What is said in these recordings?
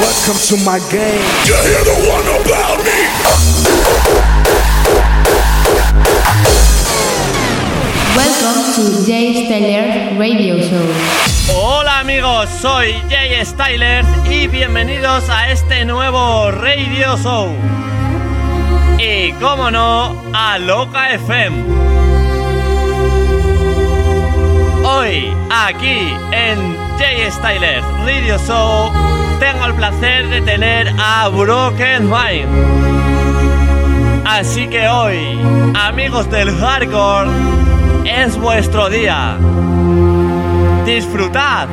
Welcome to my game. You hear the one about me? Jay Styler Radio Show. Hola amigos, soy Jay Stylers y bienvenidos a este nuevo Radio Show. Y como no, a Loca FM. Hoy, aquí en Jay Stylers Radio Show, tengo el placer de tener a Broken Mind. Así que hoy, amigos del hardcore, es vuestro día. Disfrutad.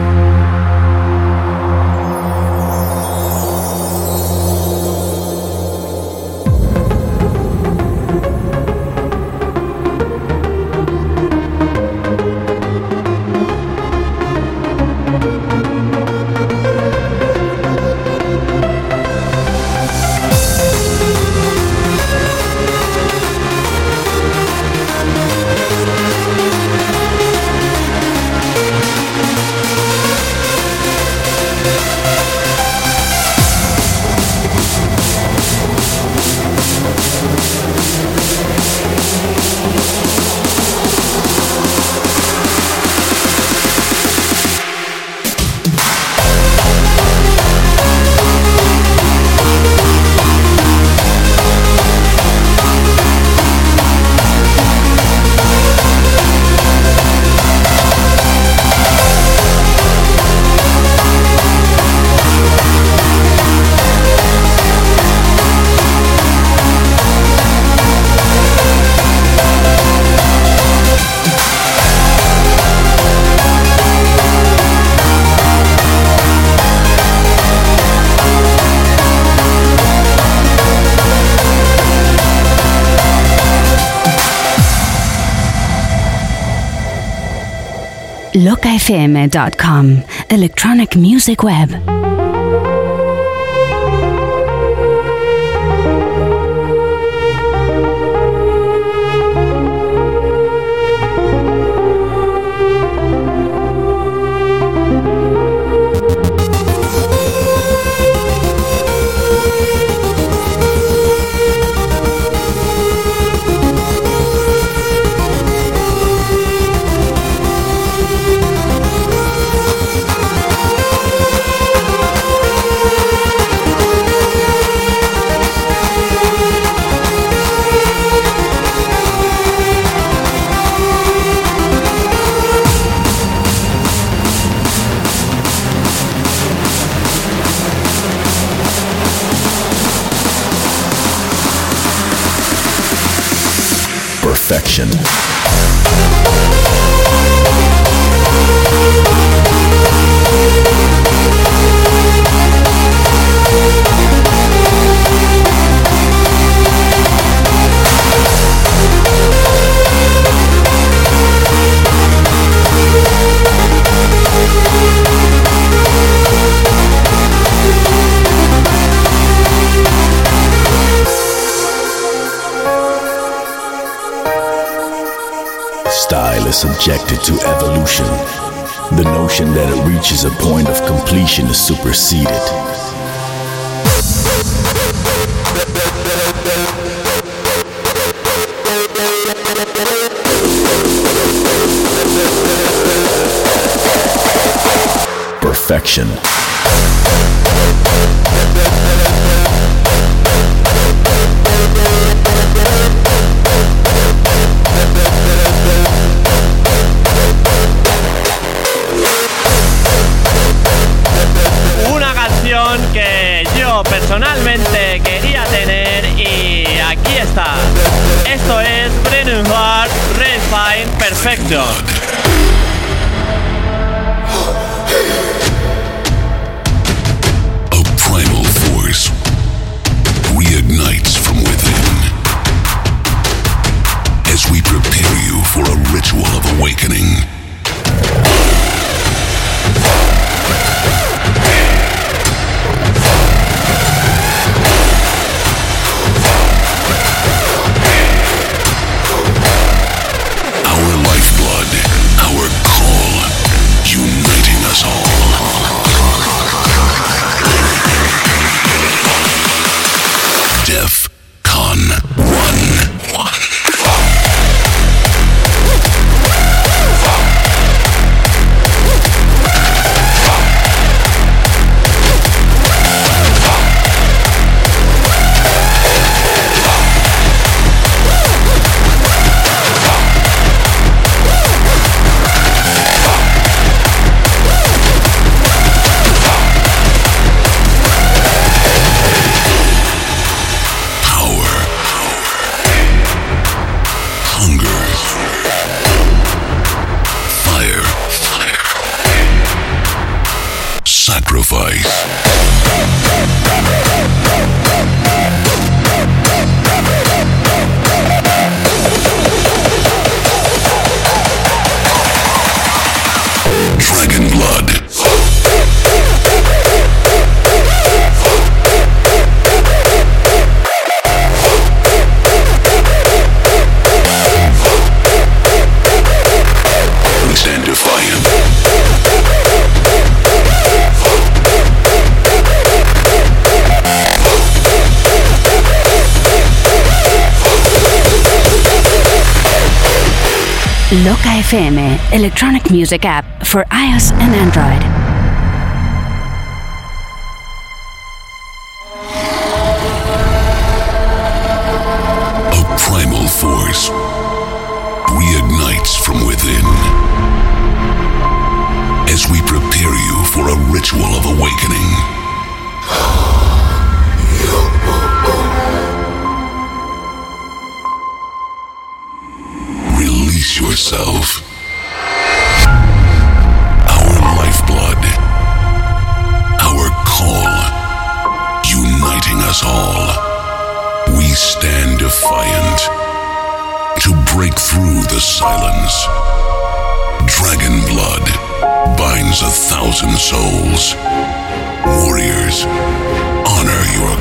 locafm.com, electronic music web. Subjected to evolution. The notion that it reaches a point of completion is superseded. Perfection. electronic music app for iOS and Android. the silence. Dragon blood binds a thousand souls. Warriors, honor your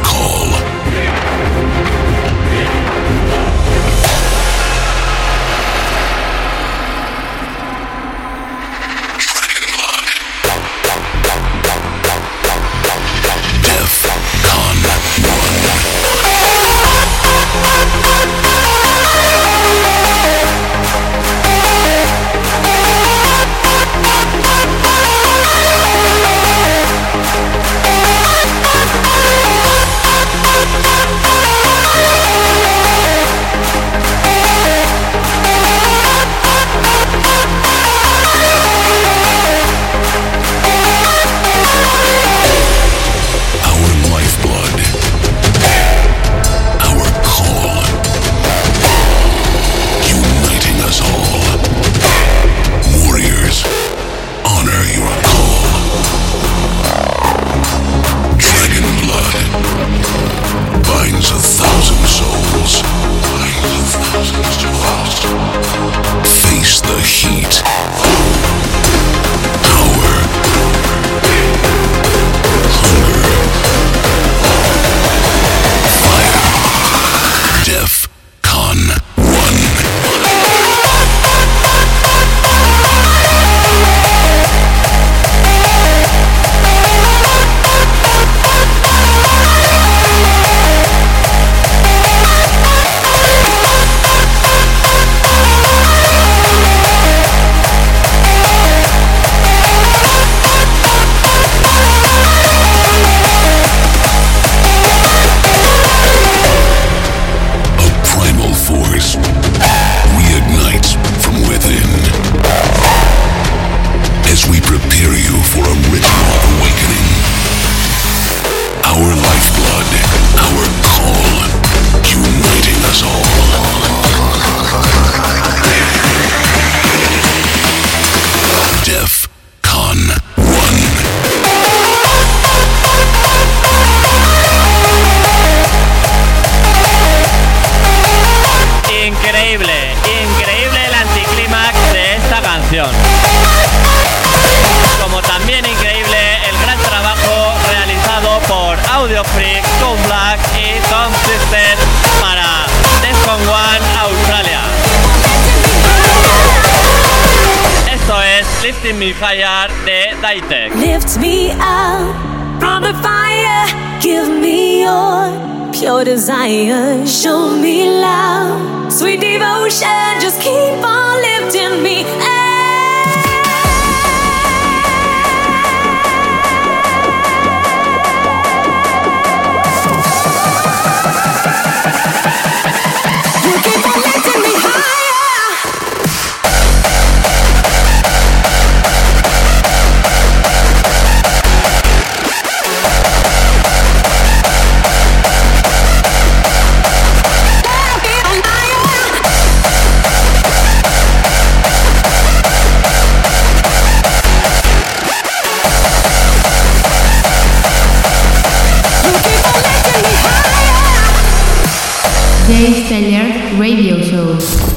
radio shows.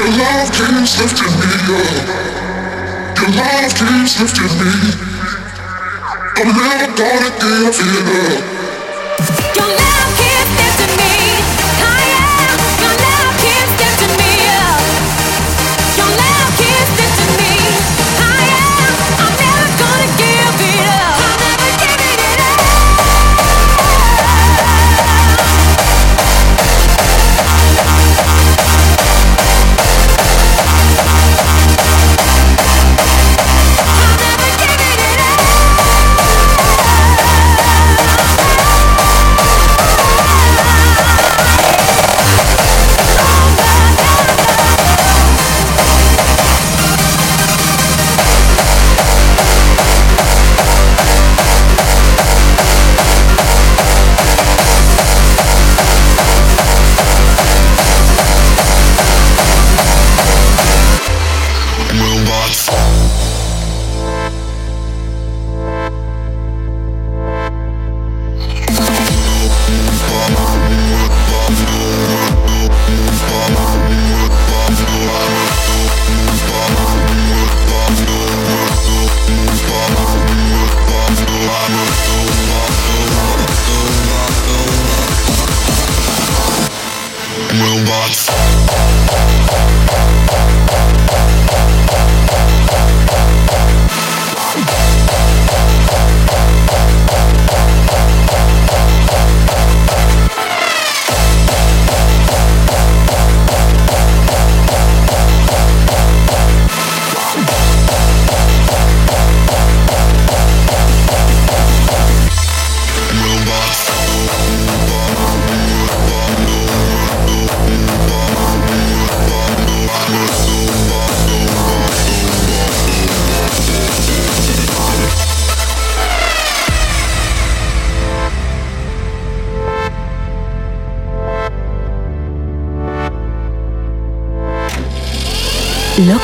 Your love keeps lifting me uh. up. Your love keeps lifting me. I'm never gonna give it up. Your love.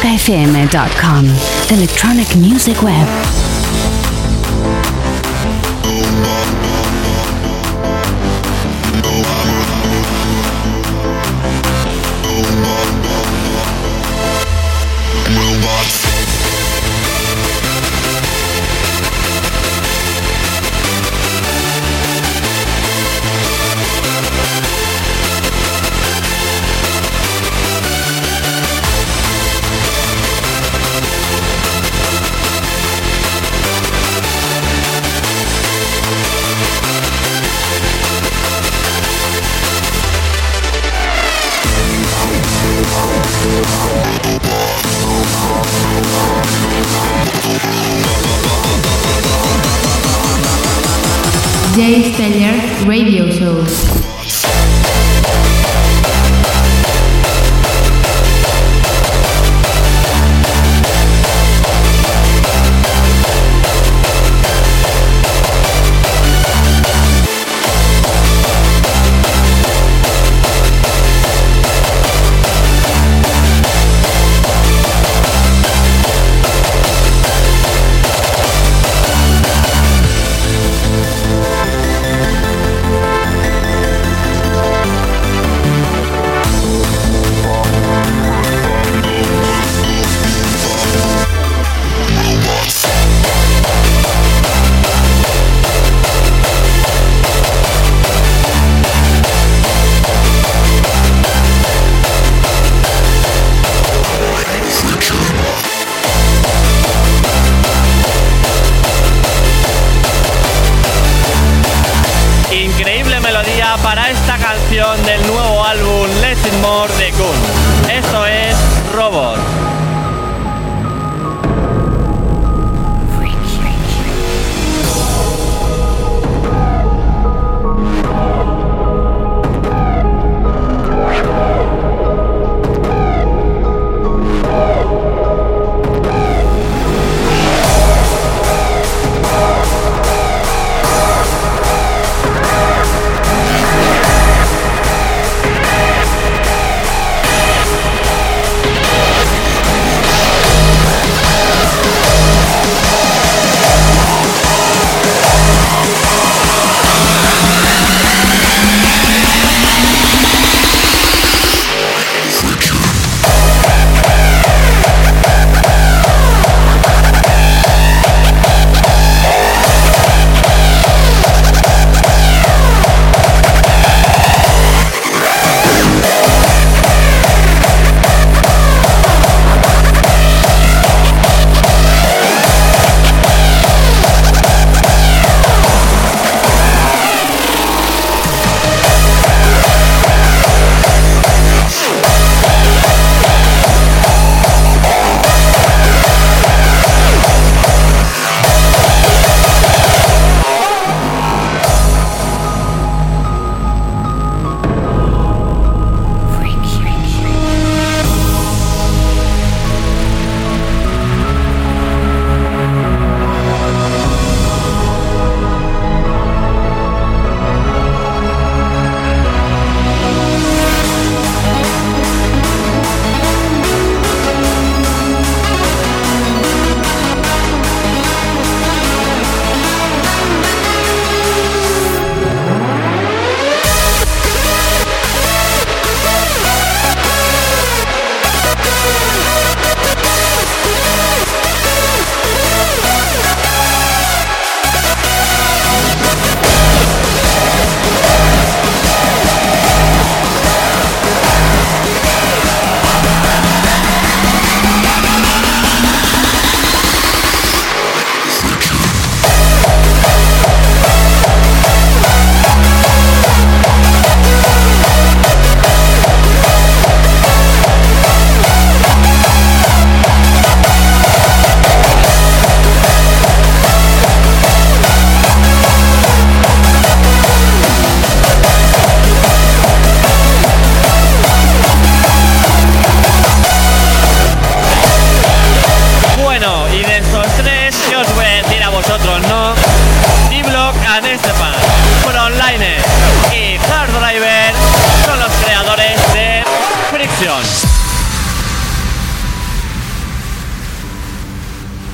locafm.com, the electronic music web.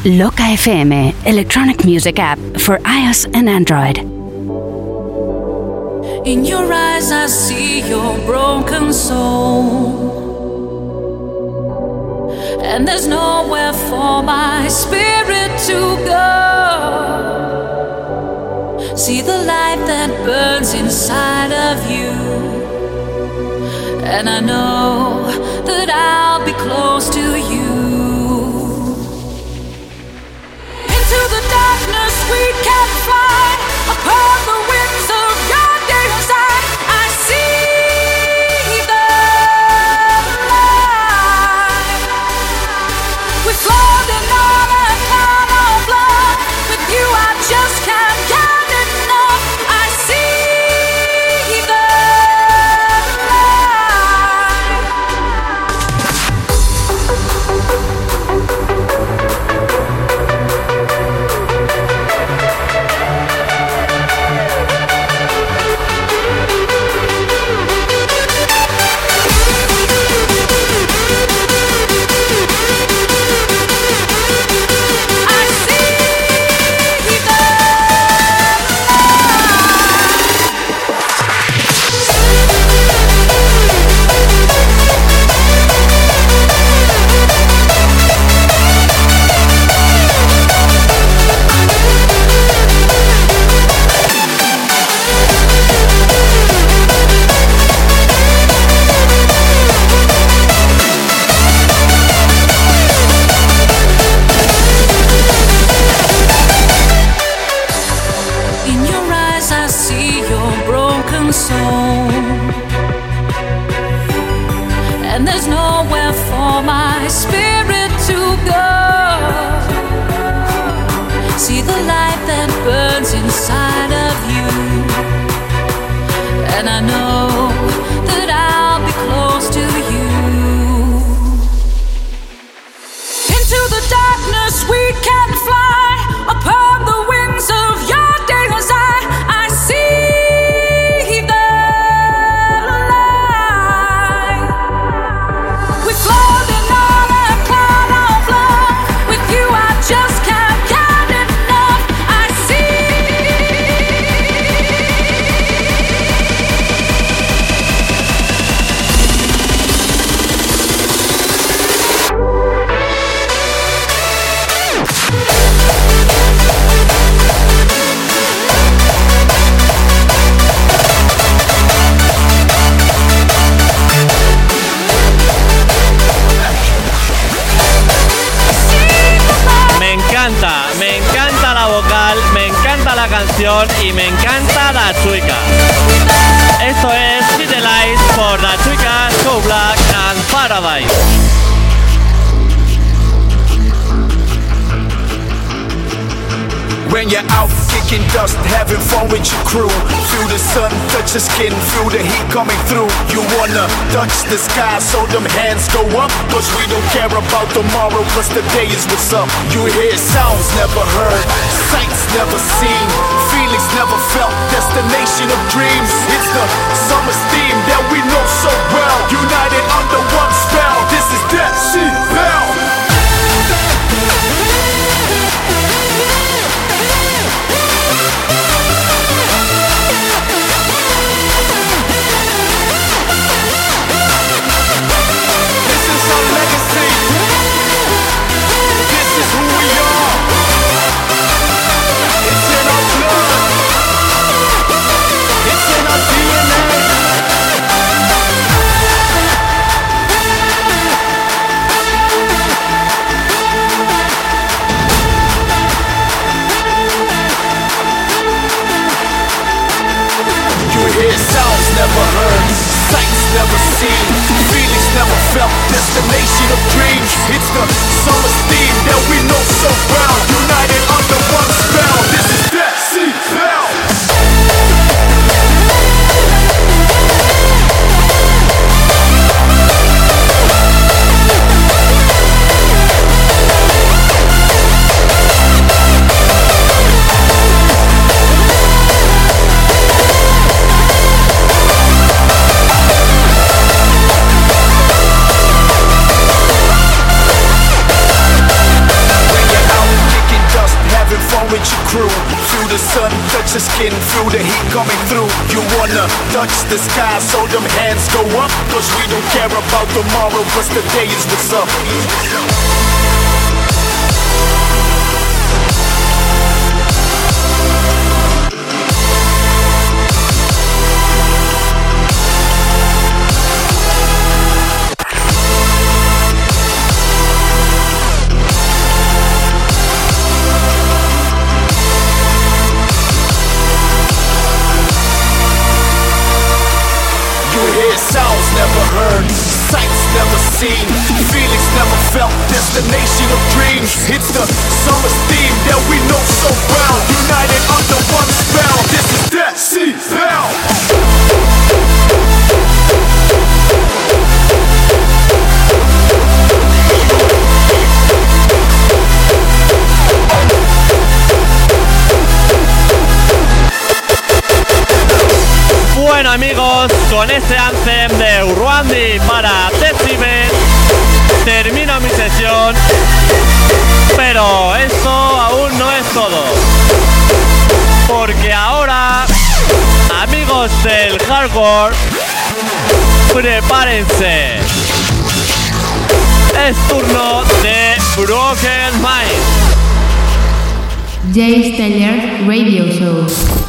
Loca FM, electronic music app for iOS and Android. In your eyes, I see your broken soul. And there's nowhere for my spirit to go. See the light that burns inside of you. And I know that I'll be close to you. Upon the wings kicking dust, having fun with your crew. Feel the sun touch your skin, feel the heat coming through. You wanna touch the sky, so them hands go up. Cause we don't care about tomorrow, cause today is what's up. You hear sounds never heard, sights never seen, feelings never felt, destination of dreams. It's the summer's theme that we know so well. Destination of dreams. It's the summer's theme that we know so well, united under one spell. This is Dead Sea. Bueno amigos, con este anthem de Urwandi para Decibel termino mi sesión, pero esto aún no es todo. Porque ahora, amigos del hardcore, prepárense. Es turno de Broken Mind. Jay Steller Radio Show.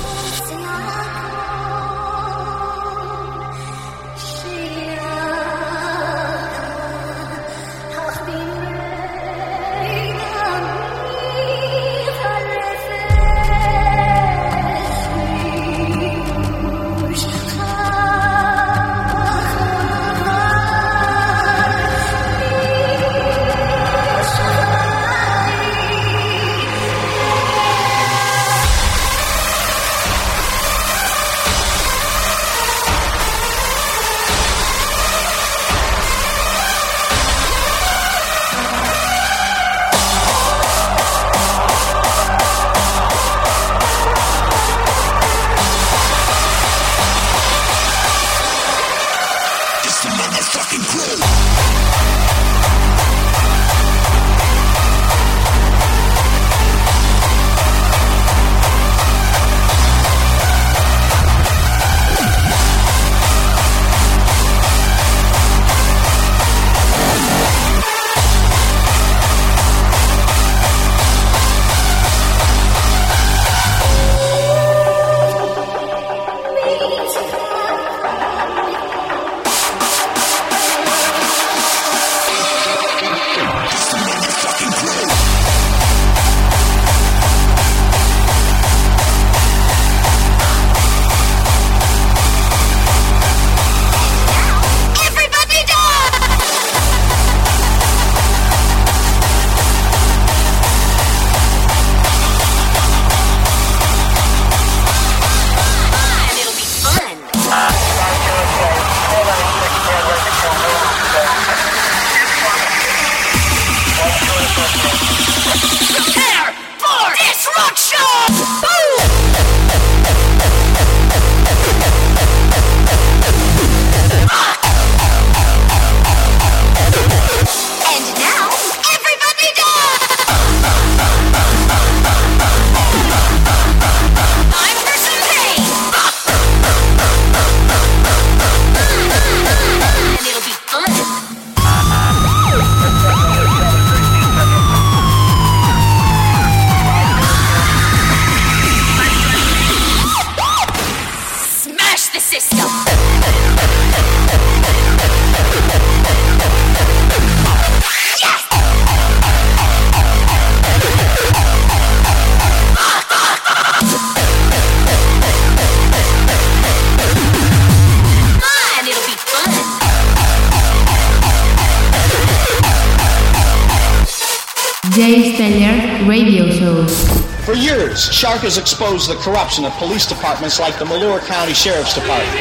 Years, Shark has exposed the corruption of police departments like the Malur County Sheriff's Department.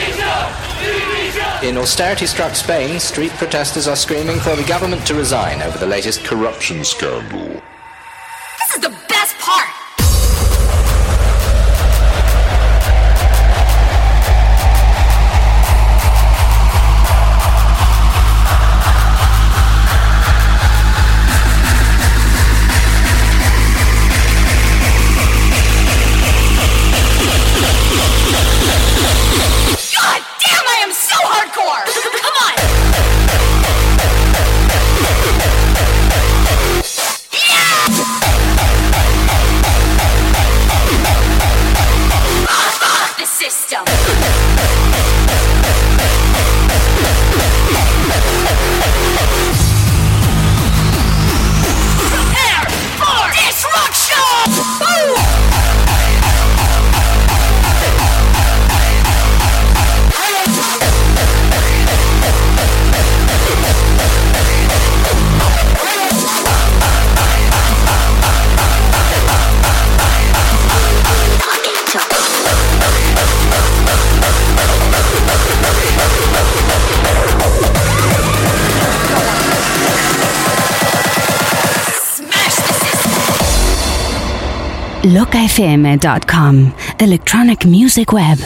In austerity struck Spain, street protesters are screaming for the government to resign over the latest corruption scandal. LocaFM.com, electronic music web.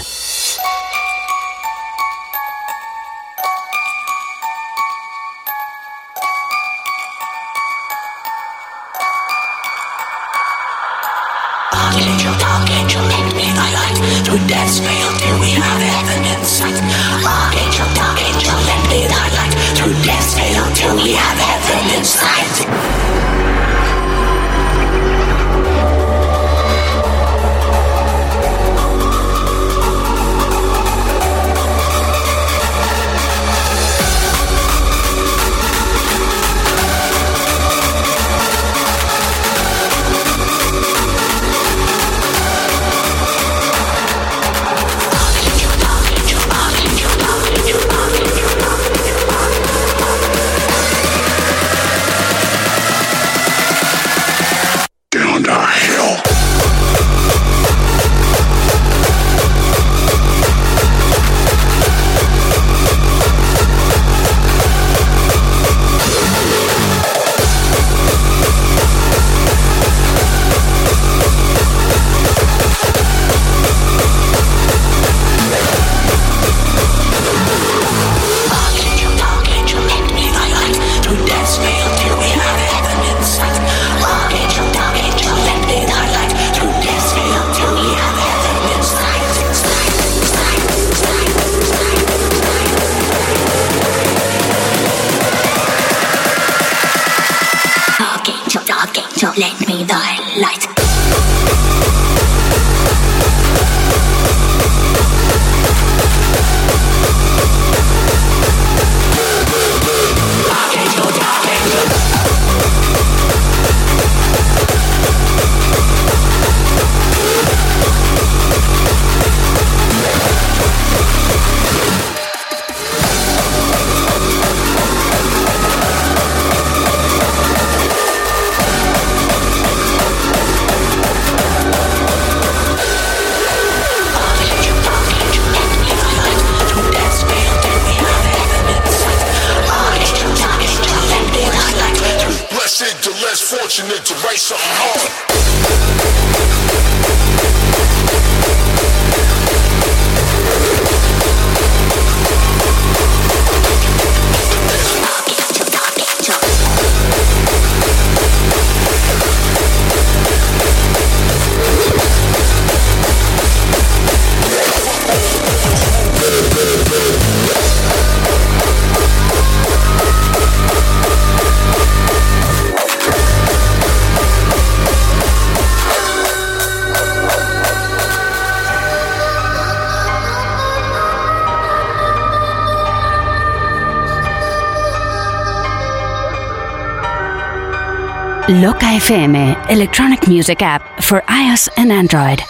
Loca FM, electronic music app for iOS and Android.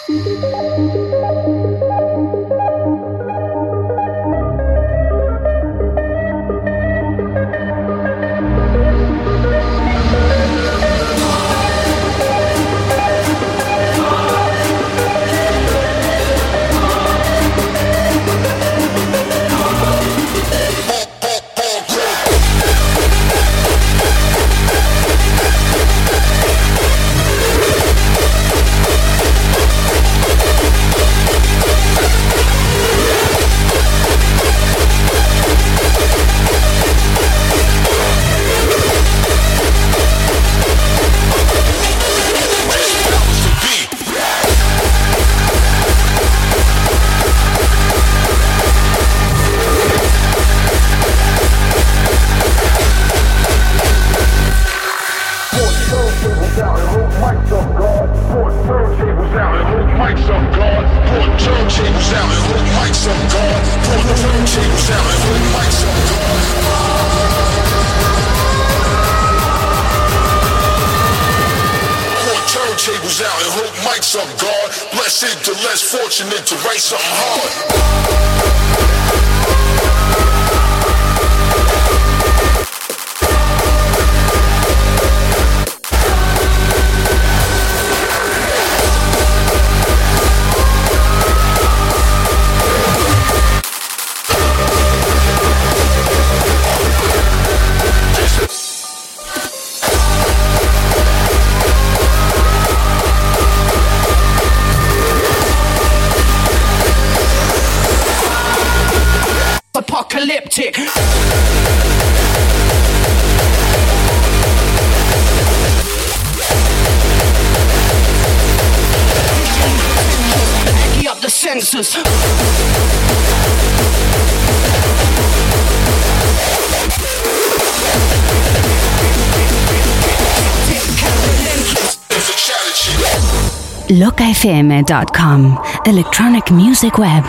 locafm.com, electronic music web.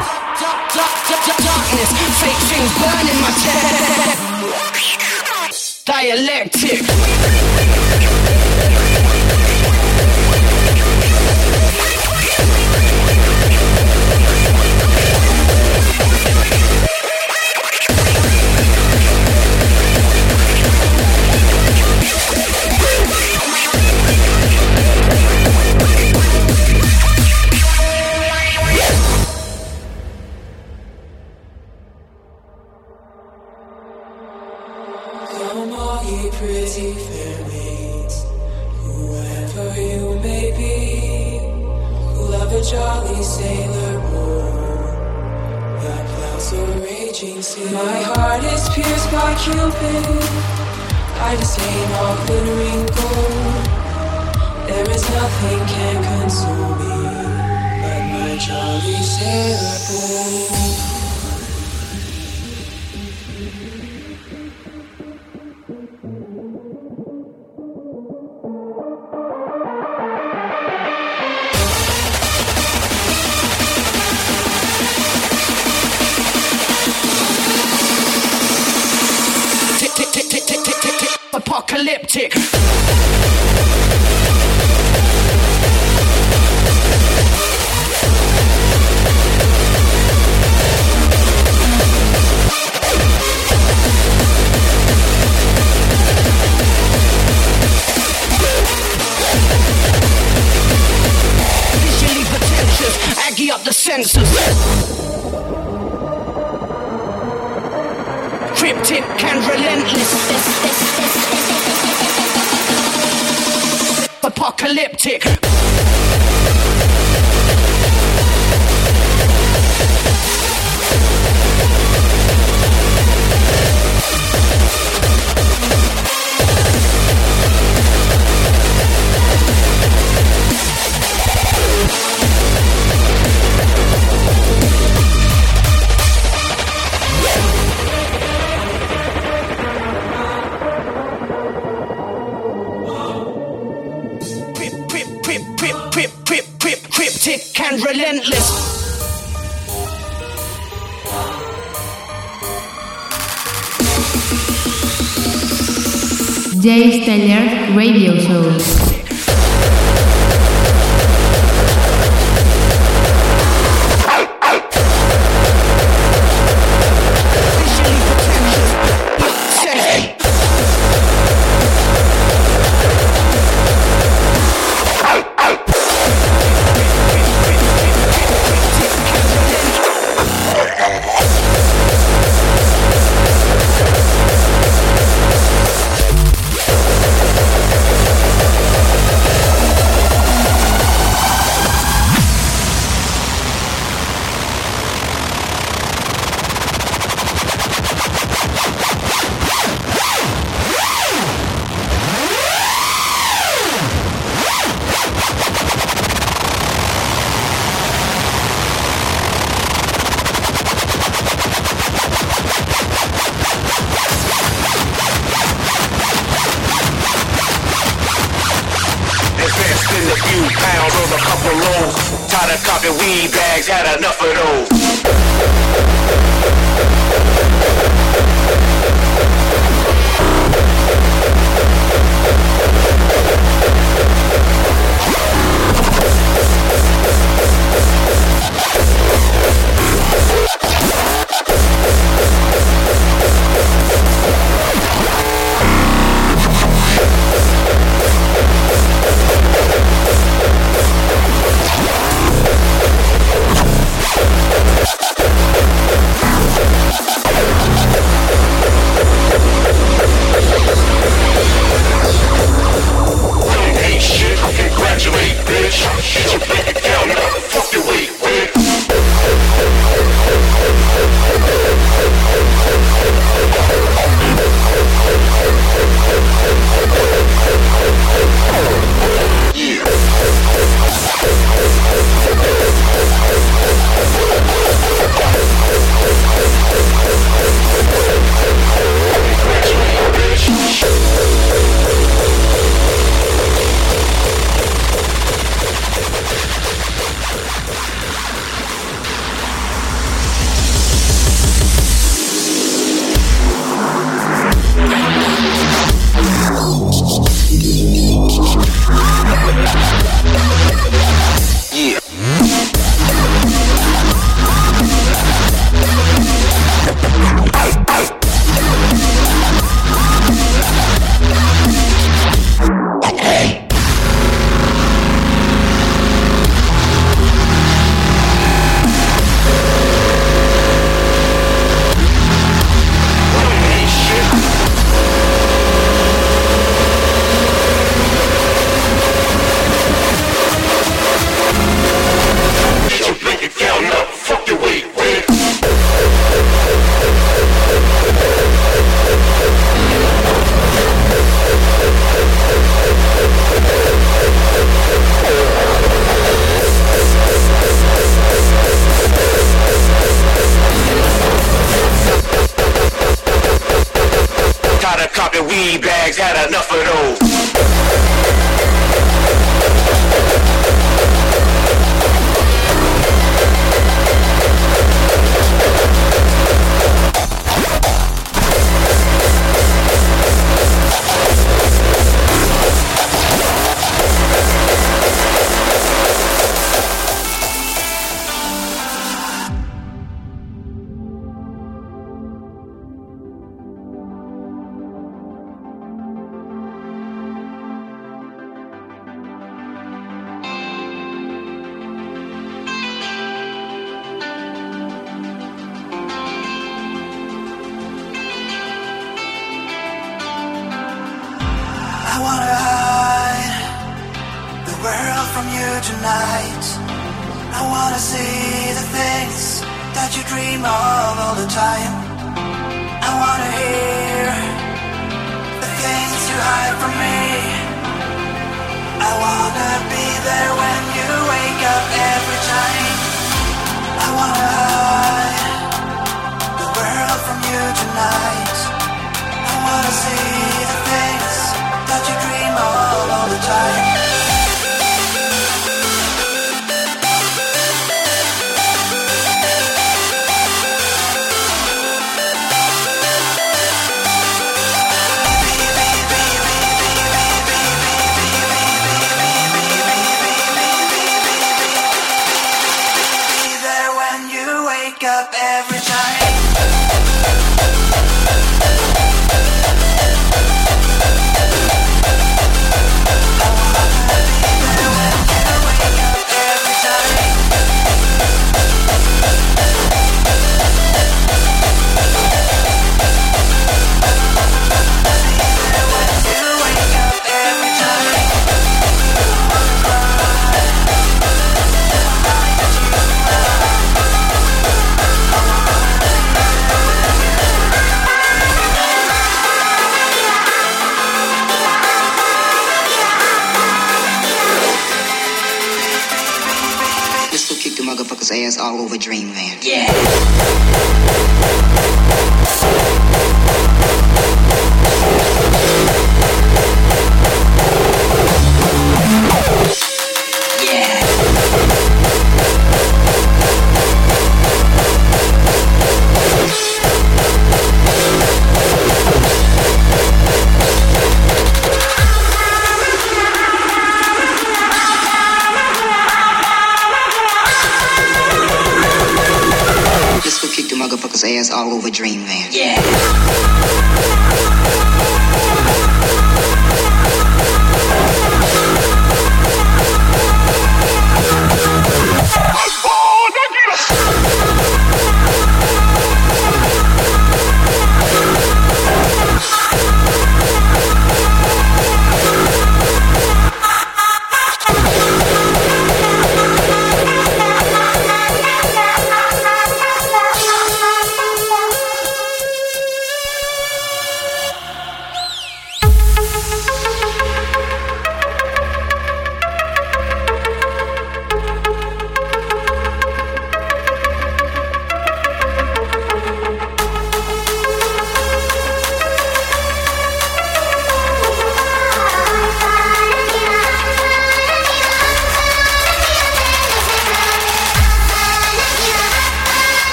Dialectic. Up the senses. cryptic and relentless. Apocalyptic. Jay Steller Radio Show. Few pounds on a couple rolls. Tired of copy weed bags, had enough of those. All over Dreamland. I'm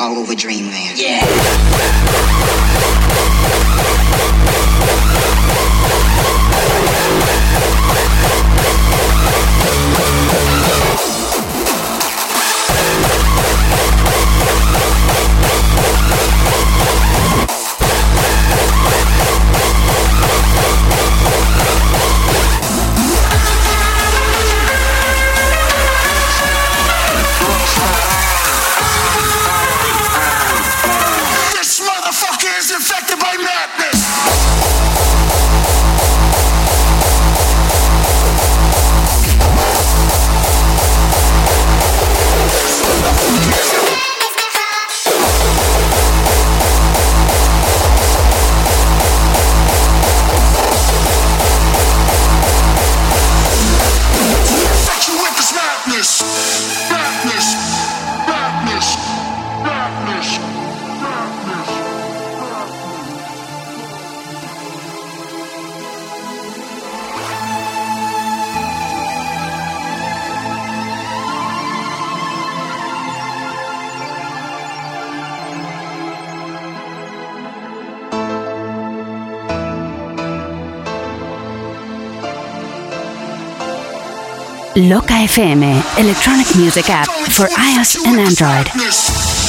all over dreamland. Yeah. Loca FM, electronic music app for iOS and Android.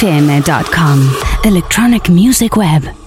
locafm.com. Electronic Music Web.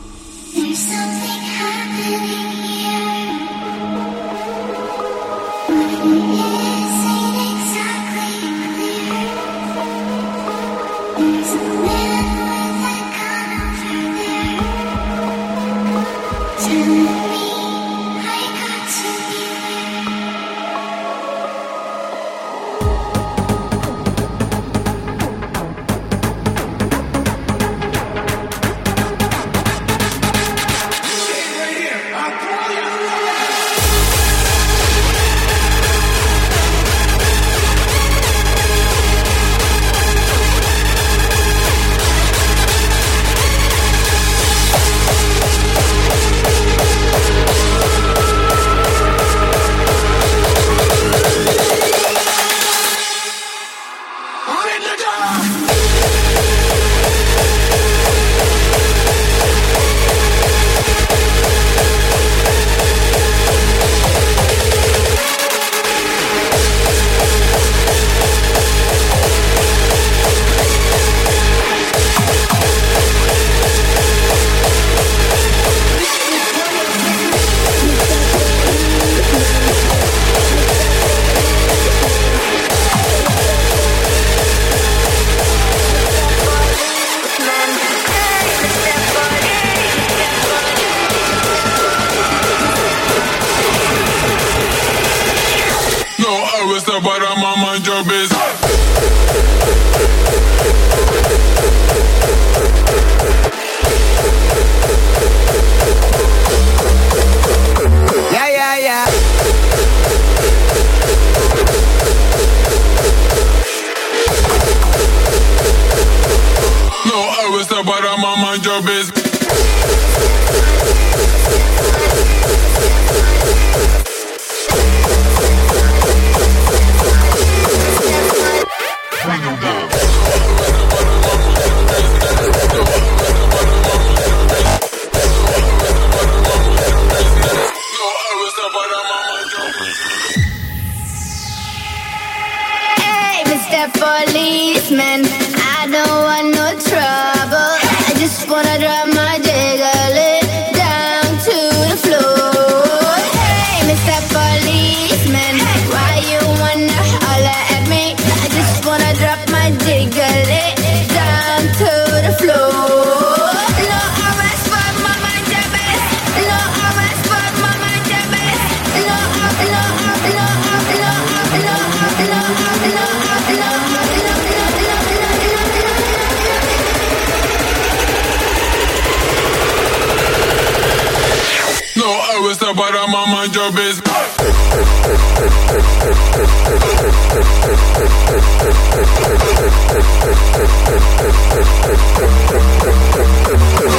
your business.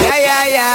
Yeah, yeah, yeah.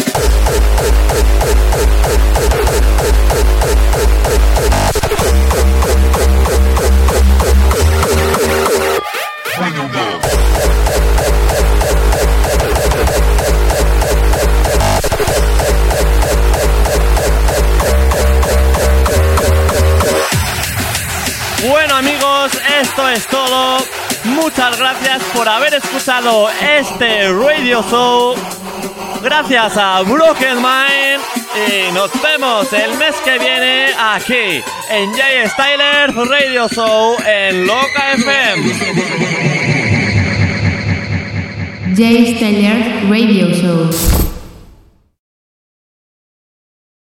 Muchas gracias por haber escuchado este radio show. Gracias a Broken Mind. Y nos vemos el mes que viene aquí en Jay Styler Radio Show en Loca FM. Jay Styler Radio Show.